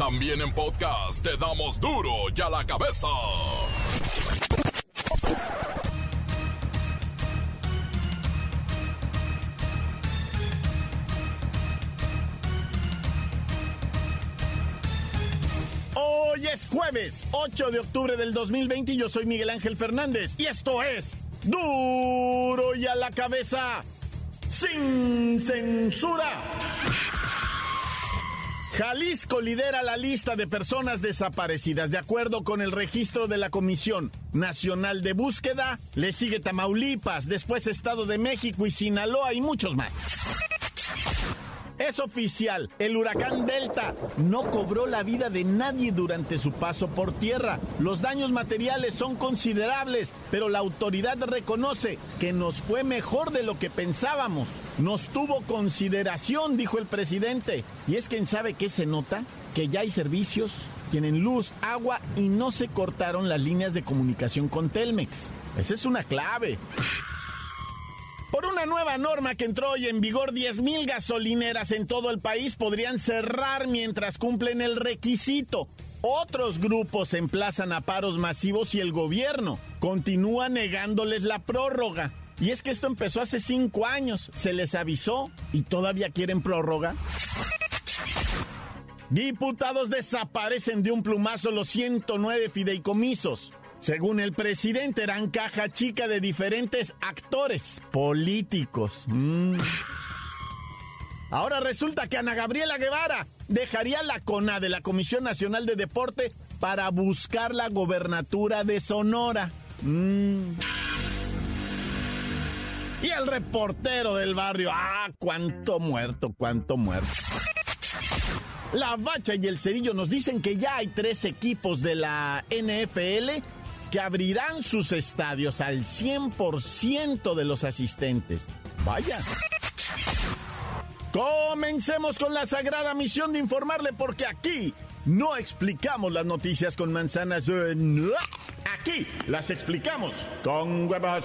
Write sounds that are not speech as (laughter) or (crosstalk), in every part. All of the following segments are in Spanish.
También en podcast te damos duro y a la cabeza. Hoy es jueves 8 de octubre del 2020 y yo soy Miguel Ángel Fernández y esto es duro y a la cabeza sin censura. Jalisco lidera la lista de personas desaparecidas. De acuerdo con el registro de la Comisión Nacional de Búsqueda, le sigue Tamaulipas, después Estado de México y Sinaloa y muchos más. Es oficial, el huracán Delta no cobró la vida de nadie durante su paso por tierra. Los daños materiales son considerables, pero la autoridad reconoce que nos fue mejor de lo que pensábamos. Nos tuvo consideración, dijo el presidente. Y es quien sabe qué se nota, que ya hay servicios, tienen luz, agua y no se cortaron las líneas de comunicación con Telmex. Esa es una clave. Por una nueva norma que entró hoy en vigor, 10.000 gasolineras en todo el país podrían cerrar mientras cumplen el requisito. Otros grupos emplazan a paros masivos y el gobierno continúa negándoles la prórroga. Y es que esto empezó hace cinco años, se les avisó y todavía quieren prórroga. Diputados desaparecen de un plumazo los 109 fideicomisos. Según el presidente, eran caja chica de diferentes actores políticos. Mm. Ahora resulta que Ana Gabriela Guevara dejaría la CONA de la Comisión Nacional de Deporte para buscar la gobernatura de Sonora. Mm. Y el reportero del barrio, ah, cuánto muerto, cuánto muerto. La Bacha y el Cerillo nos dicen que ya hay tres equipos de la NFL que abrirán sus estadios al 100% de los asistentes. Vaya. Comencemos con la sagrada misión de informarle porque aquí no explicamos las noticias con manzanas. Aquí las explicamos con huevos.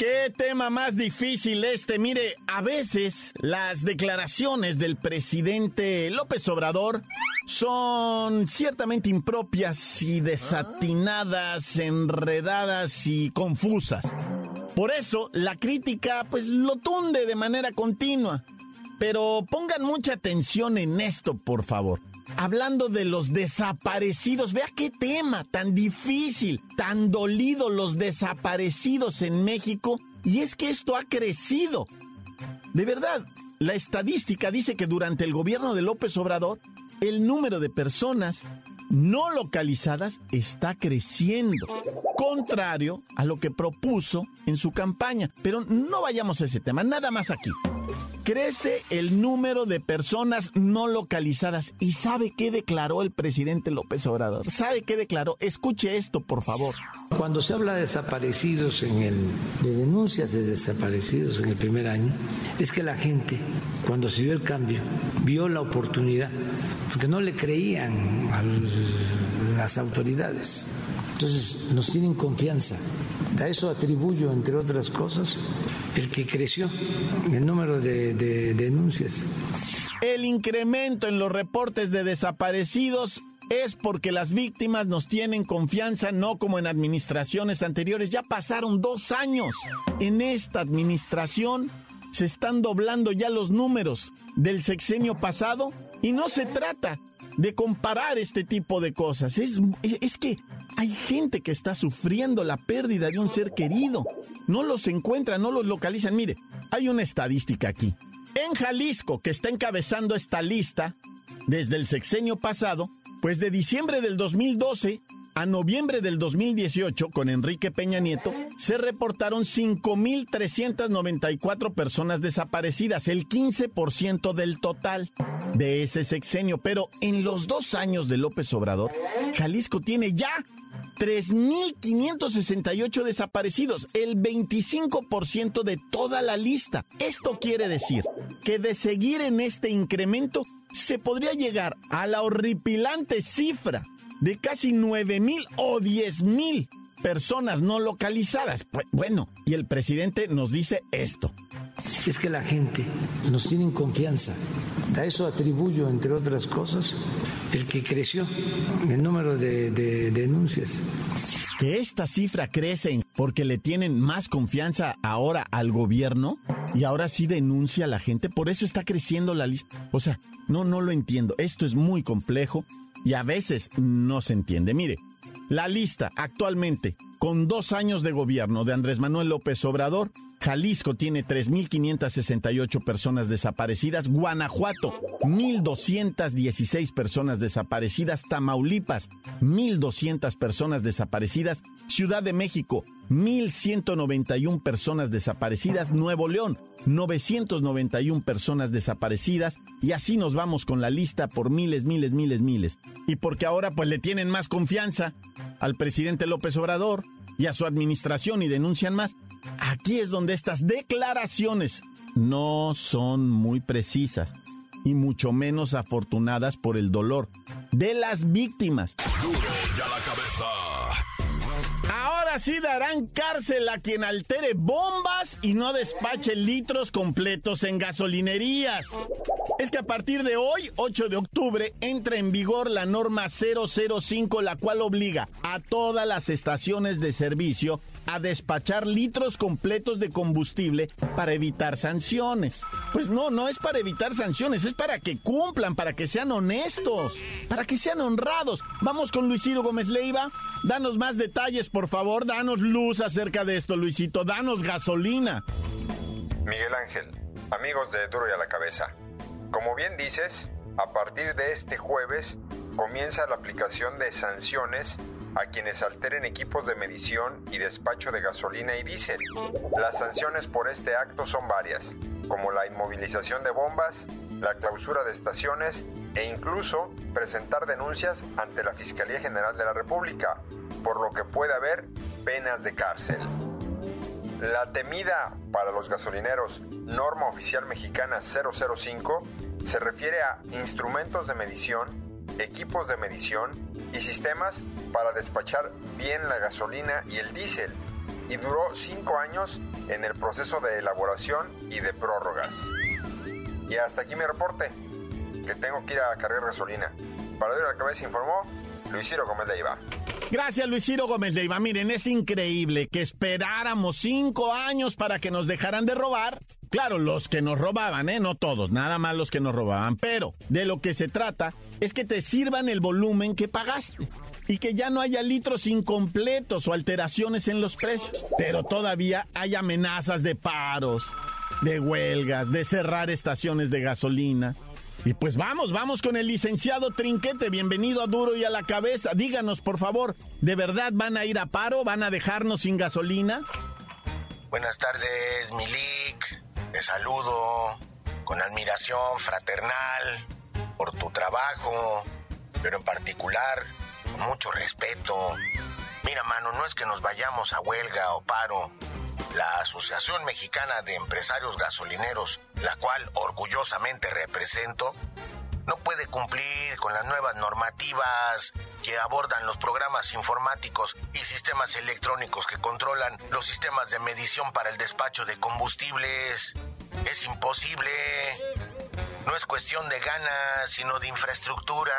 Qué tema más difícil este. Mire, a veces las declaraciones del presidente López Obrador son ciertamente impropias y desatinadas, enredadas y confusas. Por eso la crítica pues lo tunde de manera continua. Pero pongan mucha atención en esto, por favor hablando de los desaparecidos. Vea qué tema tan difícil, tan dolido los desaparecidos en México. Y es que esto ha crecido. De verdad, la estadística dice que durante el gobierno de López Obrador, el número de personas no localizadas está creciendo, contrario a lo que propuso en su campaña. Pero no vayamos a ese tema, nada más aquí crece el número de personas no localizadas. ¿Y sabe qué declaró el presidente López Obrador? ¿Sabe qué declaró? Escuche esto, por favor. Cuando se habla de desaparecidos en el de denuncias de desaparecidos en el primer año, es que la gente cuando se vio el cambio vio la oportunidad, porque no le creían a las autoridades. Entonces nos tienen confianza. A eso atribuyo, entre otras cosas, el que creció el número de, denuncias. El incremento en los reportes de desaparecidos es porque las víctimas nos tienen confianza, no como en administraciones anteriores. Ya pasaron dos años. En esta administración se están doblando ya los números del sexenio pasado y no se trata de comparar este tipo de cosas. Es, es que hay gente que está sufriendo la pérdida de un ser querido. No los encuentran, no los localizan. Mire, hay una estadística aquí. En Jalisco, que está encabezando esta lista desde el sexenio pasado, pues de diciembre del 2012 A noviembre del 2018, con Enrique Peña Nieto, se reportaron 5.394 personas desaparecidas, el 15% del total de ese sexenio. Pero en los dos años de López Obrador, Jalisco tiene ya 3.568 desaparecidos, el 25% de toda la lista. Esto quiere decir que de seguir en este incremento, se podría llegar a la horripilante cifra de casi 9.000 o 10.000 personas no localizadas. Pues, bueno, y el presidente nos dice esto. Es que la gente nos tiene confianza. A eso atribuyo, entre otras cosas, el que creció el número de, de denuncias. Que esta cifra crece porque le tienen más confianza ahora al gobierno y ahora sí denuncia a la gente. Por eso está creciendo la lista. O sea, no, no lo entiendo. Esto es muy complejo y a veces no se entiende. Mire, la lista actualmente, con dos años de gobierno de Andrés Manuel López Obrador, Jalisco tiene 3.568 personas desaparecidas, Guanajuato 1.216 personas desaparecidas, Tamaulipas 1.200 personas desaparecidas, Ciudad de México 1.191 personas desaparecidas, Nuevo León 991 personas desaparecidas y así nos vamos con la lista por miles, miles, miles, miles. Y porque ahora pues le tienen más confianza al presidente López Obrador y a su administración y denuncian más. Aquí es donde estas declaraciones no son muy precisas y mucho menos afortunadas por el dolor de las víctimas. ya la cabeza. Ahora sí darán cárcel a quien altere bombas y no despache litros completos en gasolinerías. Es que a partir de hoy, 8 de octubre, entra en vigor la norma 005, la cual obliga a todas las estaciones de servicio a despachar litros completos de combustible para evitar sanciones. Pues no, no es para evitar sanciones, es para que cumplan, para que sean honestos, para que sean honrados. Vamos con Luis Ciro Gómez Leiva. Danos más detalles, por favor. Danos luz acerca de esto, Luisito. Danos gasolina. Miguel Ángel, amigos de Duro y a la Cabeza. Como bien dices, a partir de este jueves comienza la aplicación de sanciones a quienes alteren equipos de medición y despacho de gasolina y diésel. Las sanciones por este acto son varias, como la inmovilización de bombas, la clausura de estaciones e incluso presentar denuncias ante la Fiscalía General de la República, por lo que puede haber penas de cárcel. La temida para los gasolineros norma oficial mexicana 005 se refiere a instrumentos de medición equipos de medición y sistemas para despachar bien la gasolina y el diésel y duró cinco años en el proceso de elaboración y de prórrogas. Y hasta aquí mi reporte, que tengo que ir a cargar gasolina. Para a la cabeza informó Luis Ciro Gómez Leiva. Gracias, Luis Ciro Gómez Leiva. Miren, es increíble que esperáramos cinco años para que nos dejaran de robar. Claro, los que nos robaban, ¿eh? No todos, nada más los que nos robaban. Pero de lo que se trata es que te sirvan el volumen que pagaste y que ya no haya litros incompletos o alteraciones en los precios. Pero todavía hay amenazas de paros, de huelgas, de cerrar estaciones de gasolina. Y pues vamos, vamos con el licenciado Trinquete. Bienvenido a Duro y a la Cabeza. Díganos, por favor, ¿de verdad van a ir a paro? ¿Van a dejarnos sin gasolina? Buenas tardes, Milik. Saludo con admiración fraternal por tu trabajo, pero en particular con mucho respeto. Mira, mano, no es que nos vayamos a huelga o paro. La Asociación Mexicana de Empresarios Gasolineros, la cual orgullosamente represento, no puede cumplir con las nuevas normativas que abordan los programas informáticos y sistemas electrónicos que controlan los sistemas de medición para el despacho de combustibles. Es imposible. No es cuestión de ganas, sino de infraestructura.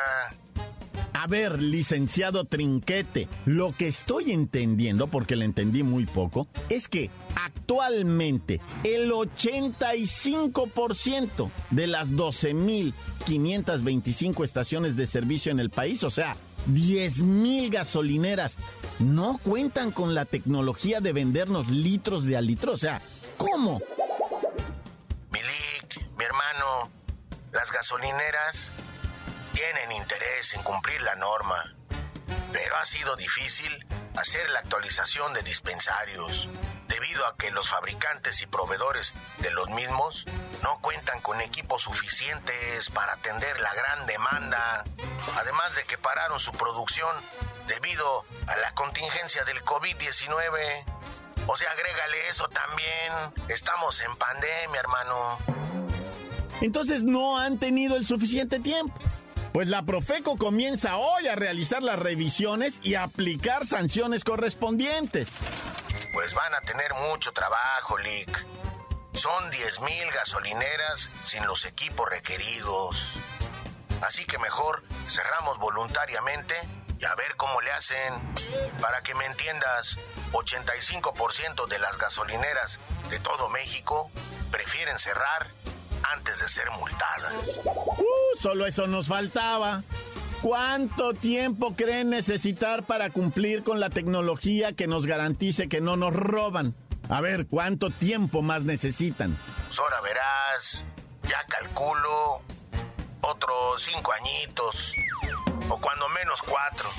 A ver, licenciado Trinquete, lo que estoy entendiendo, porque le entendí muy poco, es que actualmente el 85% de las 12.525 estaciones de servicio en el país, o sea, 10.000 gasolineras, no cuentan con la tecnología de vendernos litros de a litro. O sea, ¿cómo? Las gasolineras tienen interés en cumplir la norma. pero ha sido difícil hacer la actualización de dispensarios, debido a que los fabricantes y proveedores de los mismos no cuentan con equipos suficientes para atender la gran demanda, además de que pararon su producción debido a la contingencia del COVID-19. O sea, agrégale eso también. Estamos en pandemia, hermano. Entonces no han tenido el suficiente tiempo. Pues la Profeco comienza hoy a realizar las revisiones y aplicar sanciones correspondientes. Pues van a tener mucho trabajo, Lick. Son 10.000 gasolineras sin los equipos requeridos. Así que mejor cerramos voluntariamente y a ver cómo le hacen. Para que me entiendas, 85% de las gasolineras de todo México prefieren cerrar antes de ser multadas. Uh, solo eso nos faltaba. ¿Cuánto tiempo creen necesitar para cumplir con la tecnología que nos garantice que no nos roban? A ver, ¿cuánto tiempo más necesitan? Ahora verás, ya calculo otros cinco añitos, o cuando menos cuatro,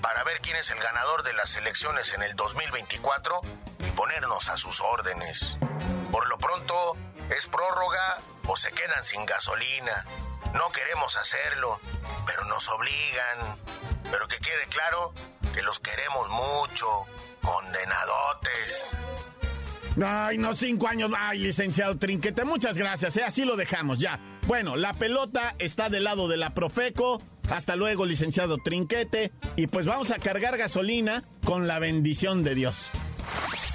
para ver quién es el ganador de las elecciones en el 2024 y ponernos a sus órdenes. Por lo pronto, es prórroga o se quedan sin gasolina. No queremos hacerlo, pero nos obligan. Pero que quede claro que los queremos mucho, condenadotes. Ay, no, cinco años. Ay, licenciado Trinquete, muchas gracias, ¿eh? así lo dejamos ya. Bueno, la pelota está del lado de la Profeco. Hasta luego, licenciado Trinquete. Y pues vamos a cargar gasolina con la bendición de Dios.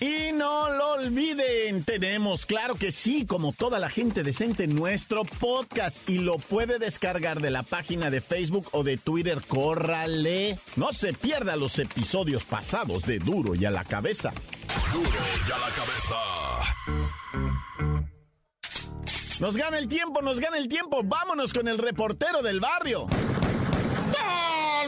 Y no lo olviden, tenemos, claro que sí, como toda la gente decente, nuestro podcast y lo puede descargar de la página de Facebook o de Twitter, córrale. No se pierda los episodios pasados de Duro y a la cabeza. Duro y a la cabeza. Nos gana el tiempo, nos gana el tiempo. Vámonos con el reportero del barrio.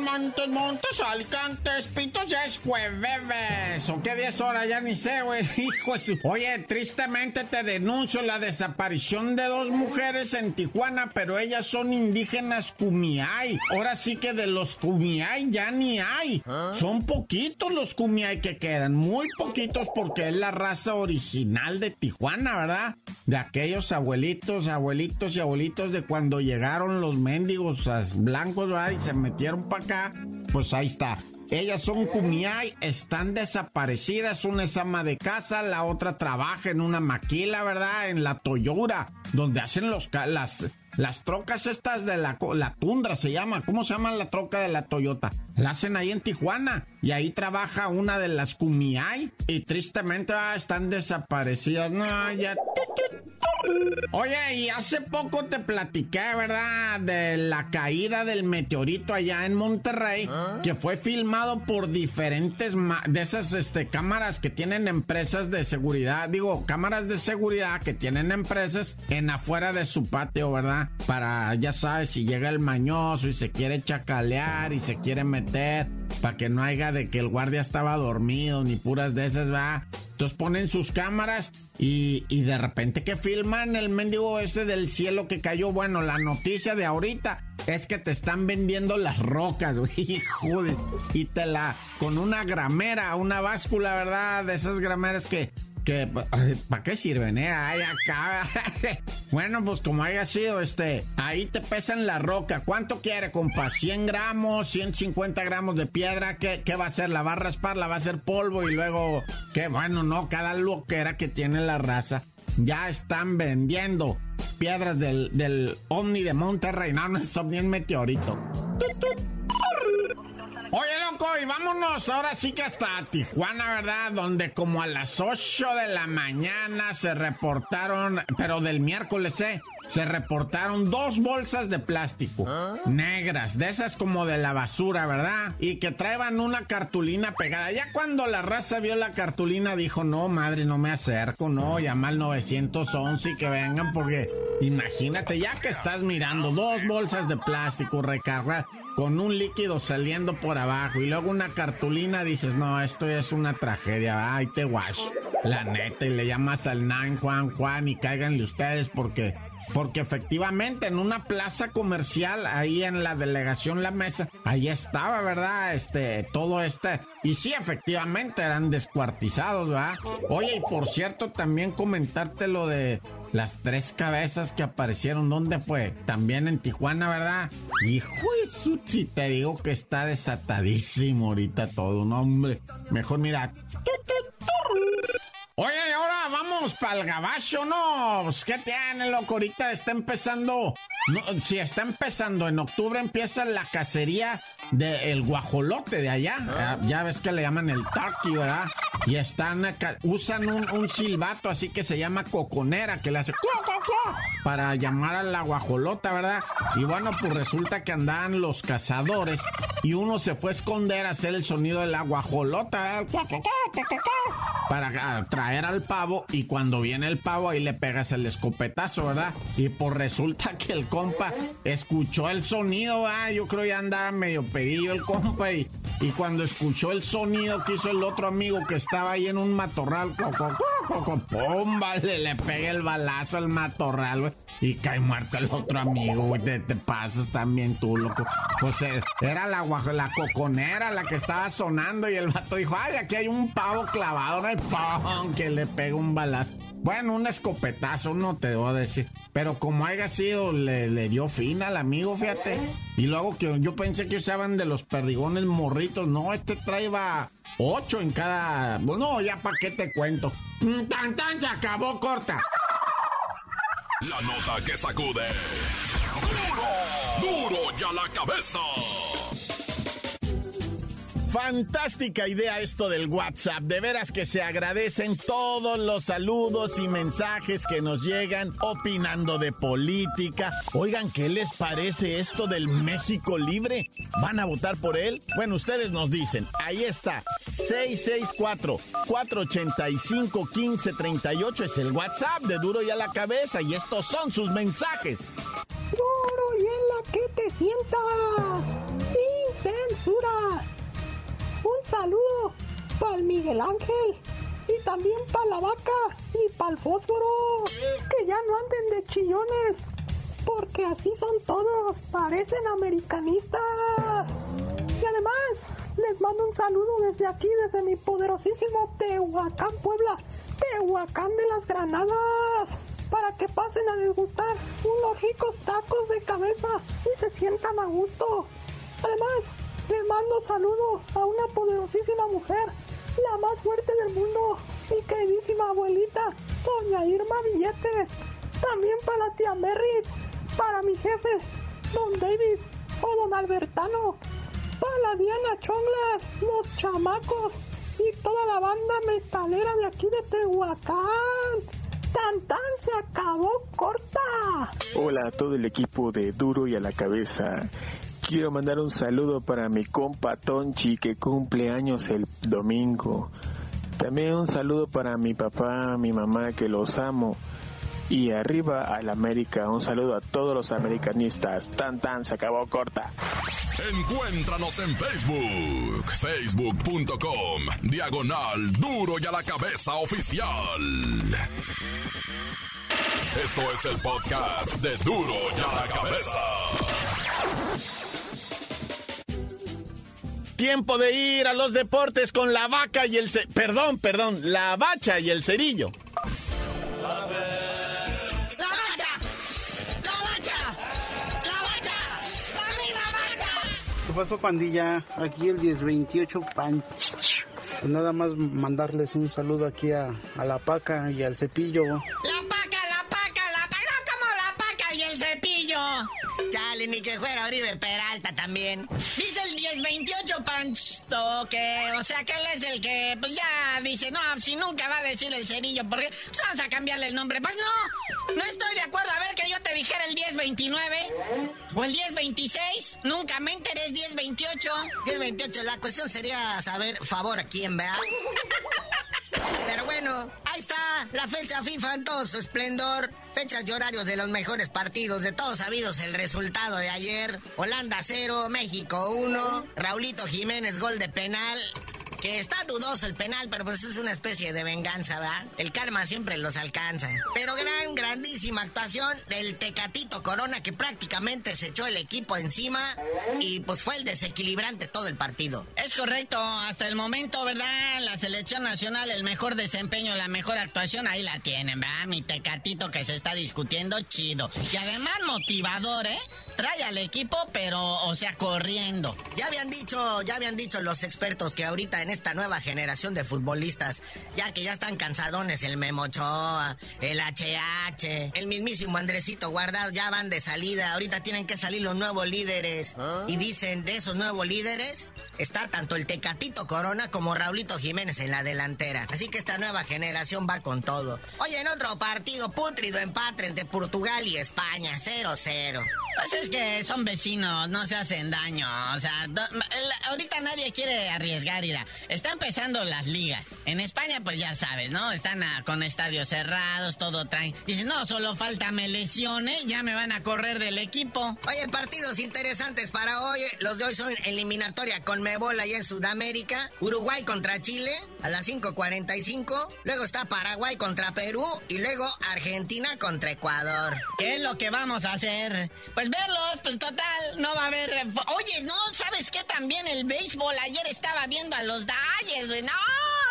Montes, Montes, Alicantes, Pintos, ya es jueves. ¿O qué 10 horas? Ya ni sé, güey. (laughs) Hijo de Oye, tristemente te denuncio la desaparición de dos mujeres en Tijuana, pero ellas son indígenas Kumiai. Ahora sí que de los Kumiai ya ni hay. Son poquitos los Kumiai que quedan, muy poquitos porque es la raza original de Tijuana, ¿verdad? De aquellos abuelitos, abuelitos y abuelitos de cuando llegaron los mendigos blancos, ¿verdad? Y se metieron para acá pues ahí está. Ellas son Kumiai, están desaparecidas. Una es ama de casa, la otra trabaja en una maquila, ¿verdad? En la Toyota, donde hacen los, las, las trocas estas de la, la tundra, se llama. ¿Cómo se llama la troca de la Toyota? La hacen ahí en Tijuana. Y ahí trabaja una de las Kumiai. Y tristemente ah, están desaparecidas. No, ya. Oye, y hace poco te platiqué, ¿verdad? De la caída del meteorito allá en Monterrey, ¿Ah? que fue filmado por diferentes de esas este, cámaras que tienen empresas de seguridad, digo, cámaras de seguridad que tienen empresas en afuera de su patio, ¿verdad? Para, ya sabes, si llega el mañoso y se quiere chacalear y se quiere meter, para que no haya de que el guardia estaba dormido, ni puras de esas, ¿verdad? Entonces ponen sus cámaras y, y, de repente que filman el mendigo ese del cielo que cayó. Bueno, la noticia de ahorita es que te están vendiendo las rocas, (laughs) güey. Joder. Y te la. con una gramera, una báscula, ¿verdad? De esas grameras que que ¿para qué sirven, eh? Ay, acá. (laughs) bueno, pues como haya sido, este, ahí te pesan la roca. ¿Cuánto quiere, compa? ¿100 gramos? ¿150 gramos de piedra? ¿Qué, ¿Qué, va a hacer? ¿La va a raspar? ¿La va a hacer polvo? Y luego, qué bueno, no, cada loquera que tiene la raza. Ya están vendiendo piedras del, del Omni de Monterrey. No, no es Omni, es meteorito. Oye, loco, y vámonos ahora sí que hasta Tijuana, ¿verdad? Donde como a las 8 de la mañana se reportaron, pero del miércoles, ¿eh? Se reportaron dos bolsas de plástico negras, de esas como de la basura, ¿verdad? Y que traían una cartulina pegada. Ya cuando la raza vio la cartulina dijo, no, madre, no me acerco, no, llama al 911 y que vengan porque imagínate, ya que estás mirando dos bolsas de plástico recargadas con un líquido saliendo por abajo y luego una cartulina, dices, no, esto es una tragedia, ay, te wash. La neta, y le llamas al Nine Juan Juan y cáiganle ustedes porque, porque efectivamente en una plaza comercial, ahí en la delegación La Mesa, ahí estaba, ¿verdad? Este, todo este, y sí, efectivamente eran descuartizados, ¿verdad? Oye, y por cierto, también comentarte lo de las tres cabezas que aparecieron, ¿dónde fue? También en Tijuana, ¿verdad? Hijo de si te digo que está desatadísimo ahorita todo, no, hombre. Mejor mira. Oye, ahora vamos para el gabacho, ¿no? Pues, ¿Qué tiene, loco? Ahorita está empezando. No, si está empezando, en octubre empieza la cacería del guajolote de allá. Ah. Ya, ves que le llaman el turkey, ¿verdad? Y están acá, usan un, silbato así que se llama coconera, que le hace para llamar a la guajolota, ¿verdad? Y bueno, pues resulta que andaban los cazadores y uno se fue a esconder a hacer el sonido de la guajolota, para traer al pavo y cuando viene el pavo ahí le pegas el escopetazo, ¿verdad? Y pues resulta que el compa escuchó el sonido, ¿verdad? Yo creo ya andaba medio pedillo el compa y, y cuando escuchó el sonido que hizo el otro amigo que estaba ahí en un matorral, ¡pum! Vale, le pega el balazo al matorral, güey. Y cae muerto el otro amigo, güey. Te, pasas también tú, loco. Pues eh, era la, la coconera la que estaba sonando y el vato dijo, ay, aquí hay un pavo clavado, ¿no? Y ¡pum! Que le pega un balazo. Bueno, un escopetazo, no te debo decir. Pero como haya sido, le, le dio fin al amigo, fíjate. Y luego que yo pensé que usaban de los perdigones morritos. No, este traía ocho en cada. Bueno, ya para qué te cuento. Mm, tan tan se acabó corta. La nota que sacude. ¡Duro! ¡Duro ya la cabeza! Fantástica idea esto del WhatsApp. De veras que se agradecen todos los saludos y mensajes que nos llegan opinando de política. Oigan, ¿qué les parece esto del México libre? ¿Van a votar por él? Bueno, ustedes nos dicen. Ahí está. 664-485-1538 es el WhatsApp de Duro y a la cabeza. Y estos son sus mensajes. Duro y en la que te sientas. Sin censura saludo para el Miguel Ángel y también para la vaca y para el fósforo. Que ya no anden de chillones, porque así son todos, parecen americanistas. Y además, les mando un saludo desde aquí, desde mi poderosísimo Tehuacán, Puebla. Tehuacán de las Granadas. Para que pasen a degustar unos ricos tacos de cabeza y se sientan a gusto. Además, le mando saludo a una poderosísima mujer, la más fuerte del mundo, mi queridísima abuelita, doña Irma Billetes. También para la tía Merritt, para mi jefe, don David o don Albertano, para la Diana Chonglas, los chamacos y toda la banda metalera de aquí de Tehuacán. ¡Tan tan se acabó corta! Hola a todo el equipo de Duro y a la cabeza quiero mandar un saludo para mi compa Tonchi que cumple años el domingo. También un saludo para mi papá, mi mamá que los amo. Y arriba al América, un saludo a todos los americanistas. Tan tan se acabó corta. Encuéntranos en Facebook, facebook.com, diagonal duro y a la cabeza oficial. Esto es el podcast de duro y a la cabeza. Tiempo de ir a los deportes con la vaca y el... Perdón, perdón, la bacha y el cerillo. La bacha, la bacha, la bacha, la bacha. ¿Qué pasó, pandilla? Aquí el 1028 Pan. Pues nada más mandarles un saludo aquí a, a la paca y al cepillo. Ni que fuera Oribe Peralta también. Dice el 1028 Pancho que, o sea, que él es el que, pues ya dice, no, si nunca va a decir el cerillo, porque pues vamos a cambiarle el nombre. Pues no, no estoy de acuerdo. A ver que yo te dijera el 1029 o el 1026. Nunca me enteré 1028. 1028, la cuestión sería saber favor a quién, vea. (laughs) Pero bueno, ahí está la fecha FIFA en todo su esplendor. Fechas y horarios de los mejores partidos de todos sabidos el resultado de ayer. Holanda 0, México 1, Raulito Jiménez gol de penal. Que está dudoso el penal, pero pues es una especie de venganza, ¿verdad? El karma siempre los alcanza. Pero gran, grandísima actuación del Tecatito Corona que prácticamente se echó el equipo encima y pues fue el desequilibrante todo el partido. Es correcto, hasta el momento, ¿verdad? La selección nacional, el mejor desempeño, la mejor actuación, ahí la tienen, ¿verdad? Mi Tecatito que se está discutiendo, chido. Y además motivador, ¿eh? Trae al equipo, pero, o sea, corriendo. Ya habían dicho, ya habían dicho los expertos que ahorita en esta nueva generación de futbolistas, ya que ya están cansadones el Memochoa, el HH, el mismísimo Andresito Guardado, ya van de salida. Ahorita tienen que salir los nuevos líderes. Y dicen, de esos nuevos líderes, está tanto el Tecatito Corona como Raulito Jiménez en la delantera. Así que esta nueva generación va con todo. Oye, en otro partido, putrido empate entre Portugal y España, 0-0. Pues es que son vecinos, no se hacen daño. O sea, do- ahorita nadie quiere arriesgar, Ira. Está empezando las ligas. En España, pues ya sabes, ¿no? Están con estadios cerrados, todo traen. Dicen, no, solo falta me lesione, ya me van a correr del equipo. Oye, partidos interesantes para hoy. Los de hoy son eliminatoria con Mebola y en Sudamérica. Uruguay contra Chile a las 5.45. Luego está Paraguay contra Perú. Y luego Argentina contra Ecuador. ¿Qué es lo que vamos a hacer? Pues verlos, pues total, no va a haber... Oye, no, ¿sabes qué? También el béisbol, ayer estaba viendo a los Dodgers, güey. No,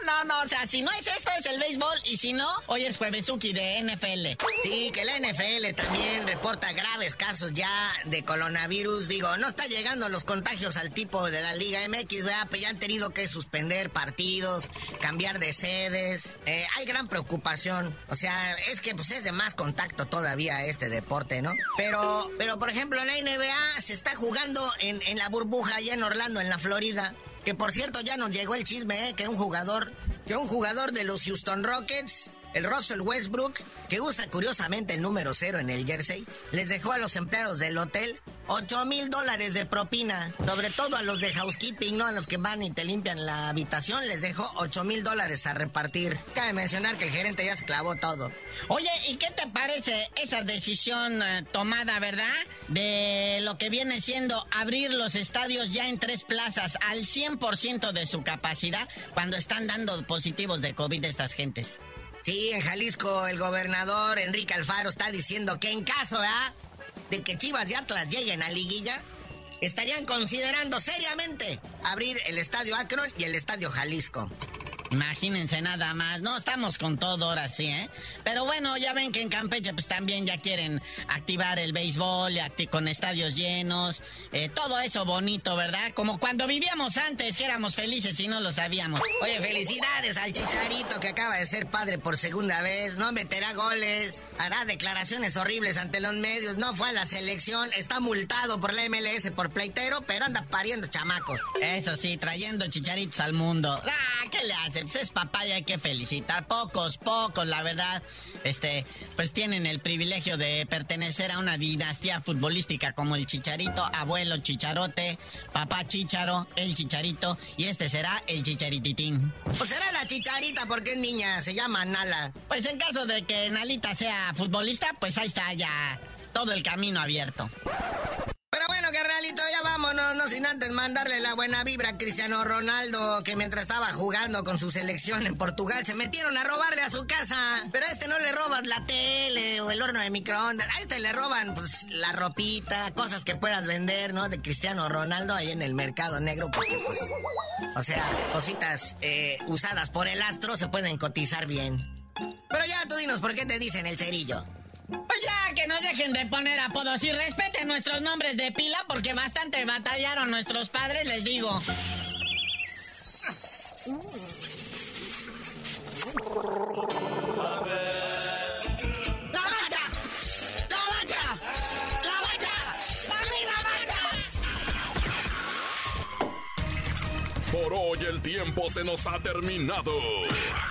no, no, o sea, si no es esto, es el béisbol. Y si no, hoy es Juevesuki de NFL. Sí, que la NFL también reporta graves casos ya de coronavirus. Digo, no está llegando los contagios al tipo de la Liga MX. Pues ya han tenido que suspender partidos, cambiar de sedes. Eh, hay gran preocupación. O sea, es que pues es de más contacto todavía este deporte, ¿no? Pero, pero por ejemplo, la NBA se está jugando en, en la burbuja allá en Orlando, en la Florida. Que por cierto ya nos llegó el chisme, ¿eh? Que un jugador, que un jugador de los Houston Rockets el Russell Westbrook, que usa curiosamente el número cero en el jersey, les dejó a los empleados del hotel 8 mil dólares de propina. Sobre todo a los de housekeeping, ¿no? A los que van y te limpian la habitación, les dejó 8 mil dólares a repartir. Cabe mencionar que el gerente ya se clavó todo. Oye, ¿y qué te parece esa decisión eh, tomada, verdad? De lo que viene siendo abrir los estadios ya en tres plazas al 100% de su capacidad cuando están dando positivos de COVID estas gentes. Sí, en Jalisco el gobernador Enrique Alfaro está diciendo que en caso, ¿verdad? De que Chivas y Atlas lleguen a liguilla, estarían considerando seriamente abrir el estadio Akron y el estadio Jalisco. Imagínense nada más. No, estamos con todo ahora sí, ¿eh? Pero bueno, ya ven que en Campeche pues también ya quieren activar el béisbol, con estadios llenos, eh, todo eso bonito, ¿verdad? Como cuando vivíamos antes, que éramos felices y no lo sabíamos. Oye, felicidades al Chicharito que acaba de ser padre por segunda vez. No meterá goles, hará declaraciones horribles ante los medios. No fue a la selección, está multado por la MLS por pleitero, pero anda pariendo chamacos. Eso sí, trayendo chicharitos al mundo. Ah, ¿qué le hace? Pues es papá y hay que felicitar. Pocos, pocos, la verdad. Este, pues tienen el privilegio de pertenecer a una dinastía futbolística como el Chicharito, abuelo Chicharote, papá Chicharo, el Chicharito, y este será el Chicharititín. O será la Chicharita porque es niña, se llama Nala. Pues en caso de que Nalita sea futbolista, pues ahí está ya todo el camino abierto. Ya vámonos, no sin antes mandarle la buena vibra a Cristiano Ronaldo, que mientras estaba jugando con su selección en Portugal, se metieron a robarle a su casa. Pero a este no le robas la tele o el horno de microondas, a este le roban pues la ropita, cosas que puedas vender, ¿no? De Cristiano Ronaldo ahí en el mercado negro, porque pues, o sea, cositas eh, usadas por el astro se pueden cotizar bien. Pero ya tú dinos por qué te dicen el cerillo. Pues ya, que no dejen de poner apodos y respeten nuestros nombres de pila porque bastante batallaron nuestros padres, les digo. Por hoy el tiempo se nos ha terminado.